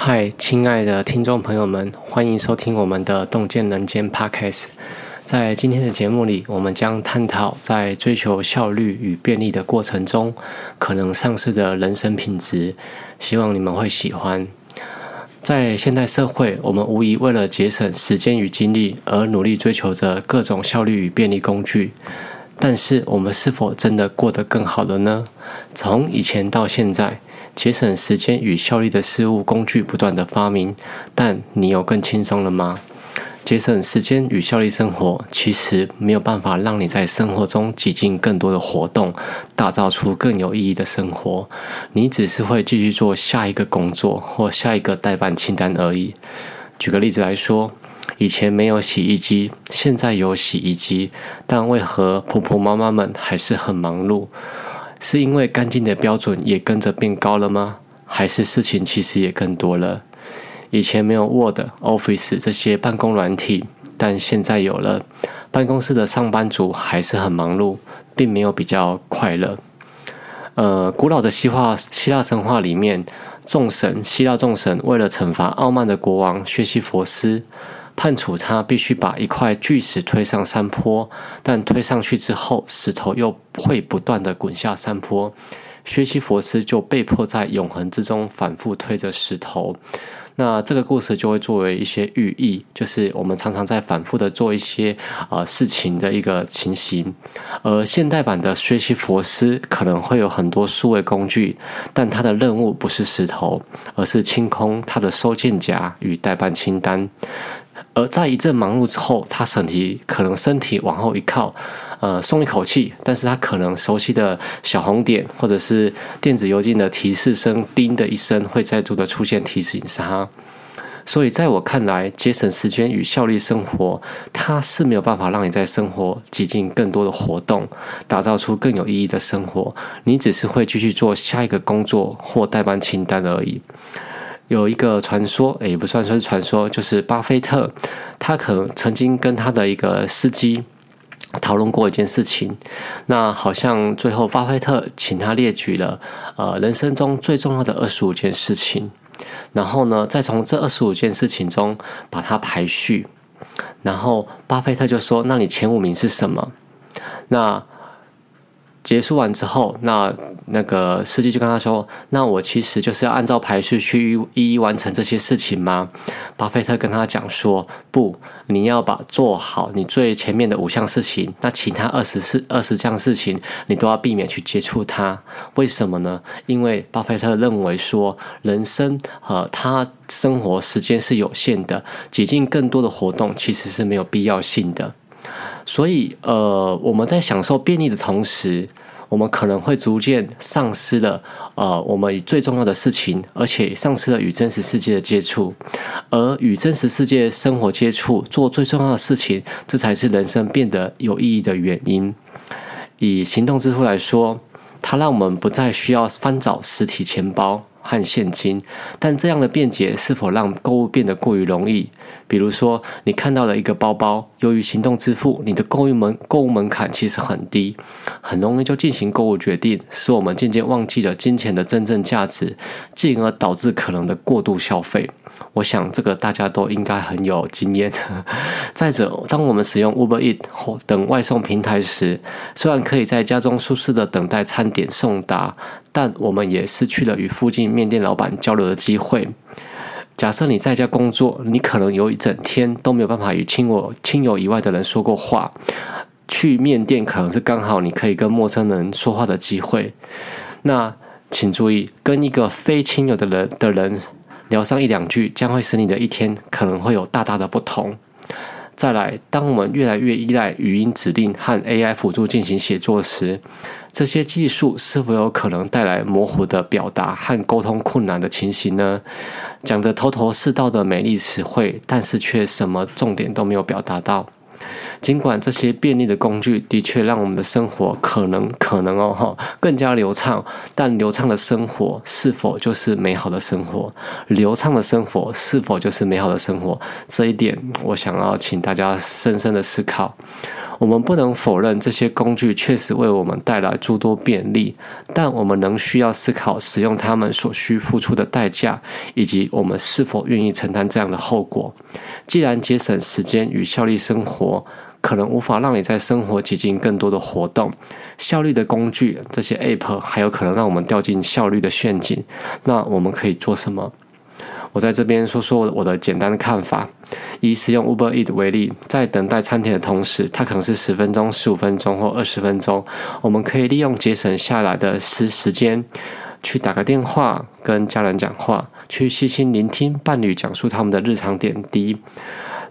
嗨，亲爱的听众朋友们，欢迎收听我们的《洞见人间》Podcast。在今天的节目里，我们将探讨在追求效率与便利的过程中，可能丧失的人生品质。希望你们会喜欢。在现代社会，我们无疑为了节省时间与精力而努力追求着各种效率与便利工具。但是，我们是否真的过得更好了呢？从以前到现在，节省时间与效率的事物工具不断的发明，但你有更轻松了吗？节省时间与效率生活，其实没有办法让你在生活中挤进更多的活动，打造出更有意义的生活。你只是会继续做下一个工作或下一个代办清单而已。举个例子来说，以前没有洗衣机，现在有洗衣机，但为何婆婆妈妈们还是很忙碌？是因为干净的标准也跟着变高了吗？还是事情其实也更多了？以前没有 Word、Office 这些办公软体，但现在有了。办公室的上班族还是很忙碌，并没有比较快乐。呃，古老的希腊希腊神话里面，众神希腊众神为了惩罚傲慢的国王薛西佛斯，判处他必须把一块巨石推上山坡，但推上去之后，石头又会不断的滚下山坡，薛西佛斯就被迫在永恒之中反复推着石头。那这个故事就会作为一些寓意，就是我们常常在反复的做一些呃事情的一个情形。而现代版的学习佛斯可能会有很多数位工具，但他的任务不是石头，而是清空他的收件夹与代办清单。而在一阵忙碌之后，他身体可能身体往后一靠，呃，松一口气。但是他可能熟悉的小红点，或者是电子邮件的提示声，叮的一声，会再度的出现提醒他。所以，在我看来，节省时间与效率生活，它是没有办法让你在生活挤进更多的活动，打造出更有意义的生活。你只是会继续做下一个工作或代办清单而已。有一个传说，也不算是传说，就是巴菲特，他可能曾经跟他的一个司机讨论过一件事情。那好像最后巴菲特请他列举了呃人生中最重要的二十五件事情，然后呢，再从这二十五件事情中把它排序。然后巴菲特就说：“那你前五名是什么？”那结束完之后，那那个司机就跟他说：“那我其实就是要按照排序去一一完成这些事情吗？”巴菲特跟他讲说：“不，你要把做好你最前面的五项事情，那其他二十四二十项事情你都要避免去接触它。为什么呢？因为巴菲特认为说，人生和他生活时间是有限的，挤进更多的活动其实是没有必要性的。”所以，呃，我们在享受便利的同时，我们可能会逐渐丧失了，呃，我们最重要的事情，而且丧失了与真实世界的接触。而与真实世界生活接触，做最重要的事情，这才是人生变得有意义的原因。以行动支付来说，它让我们不再需要翻找实体钱包。和现金，但这样的便捷是否让购物变得过于容易？比如说，你看到了一个包包，由于行动支付，你的购物门购物门槛其实很低，很容易就进行购物决定，使我们渐渐忘记了金钱的真正价值，进而导致可能的过度消费。我想这个大家都应该很有经验。再者，当我们使用 Uber Eat 或等外送平台时，虽然可以在家中舒适的等待餐点送达，但我们也失去了与附近面店老板交流的机会。假设你在家工作，你可能有一整天都没有办法与亲我亲友以外的人说过话。去面店可能是刚好你可以跟陌生人说话的机会。那请注意，跟一个非亲友的人的人。聊上一两句，将会使你的一天可能会有大大的不同。再来，当我们越来越依赖语音指令和 AI 辅助进行写作时，这些技术是否有可能带来模糊的表达和沟通困难的情形呢？讲的头头是道的美丽词汇，但是却什么重点都没有表达到。尽管这些便利的工具的确让我们的生活可能可能哦哈更加流畅，但流畅的生活是否就是美好的生活？流畅的生活是否就是美好的生活？这一点，我想要请大家深深的思考。我们不能否认这些工具确实为我们带来诸多便利，但我们仍需要思考使用它们所需付出的代价，以及我们是否愿意承担这样的后果。既然节省时间与效率生活可能无法让你在生活挤进更多的活动，效率的工具这些 App 还有可能让我们掉进效率的陷阱，那我们可以做什么？我在这边说说我的简单的看法。以使用 Uber Eat 为例，在等待餐点的同时，它可能是十分钟、十五分钟或二十分钟。我们可以利用节省下来的时时间，去打个电话跟家人讲话，去细心聆听伴侣讲述他们的日常点滴。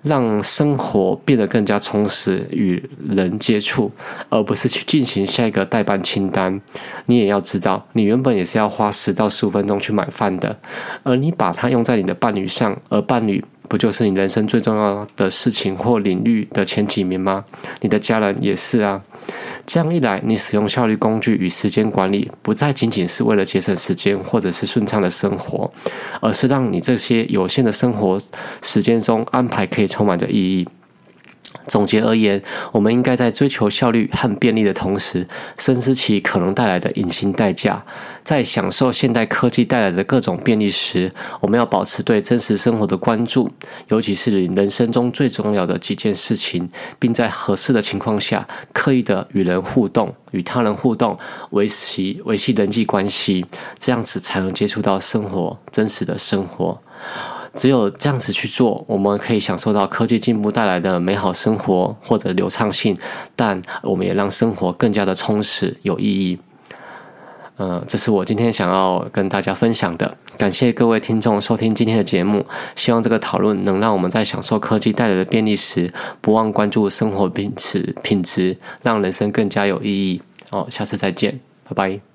让生活变得更加充实，与人接触，而不是去进行下一个代办清单。你也要知道，你原本也是要花十到十五分钟去买饭的，而你把它用在你的伴侣上，而伴侣。不就是你人生最重要的事情或领域的前几名吗？你的家人也是啊。这样一来，你使用效率工具与时间管理，不再仅仅是为了节省时间或者是顺畅的生活，而是让你这些有限的生活时间中安排可以充满着意义。总结而言，我们应该在追求效率和便利的同时，深思其可能带来的隐形代价。在享受现代科技带来的各种便利时，我们要保持对真实生活的关注，尤其是人生中最重要的几件事情，并在合适的情况下，刻意的与人互动、与他人互动，维系维系人际关系，这样子才能接触到生活真实的生活。只有这样子去做，我们可以享受到科技进步带来的美好生活或者流畅性，但我们也让生活更加的充实有意义。呃，这是我今天想要跟大家分享的。感谢各位听众收听今天的节目，希望这个讨论能让我们在享受科技带来的便利时，不忘关注生活品质品质，让人生更加有意义。哦，下次再见，拜拜。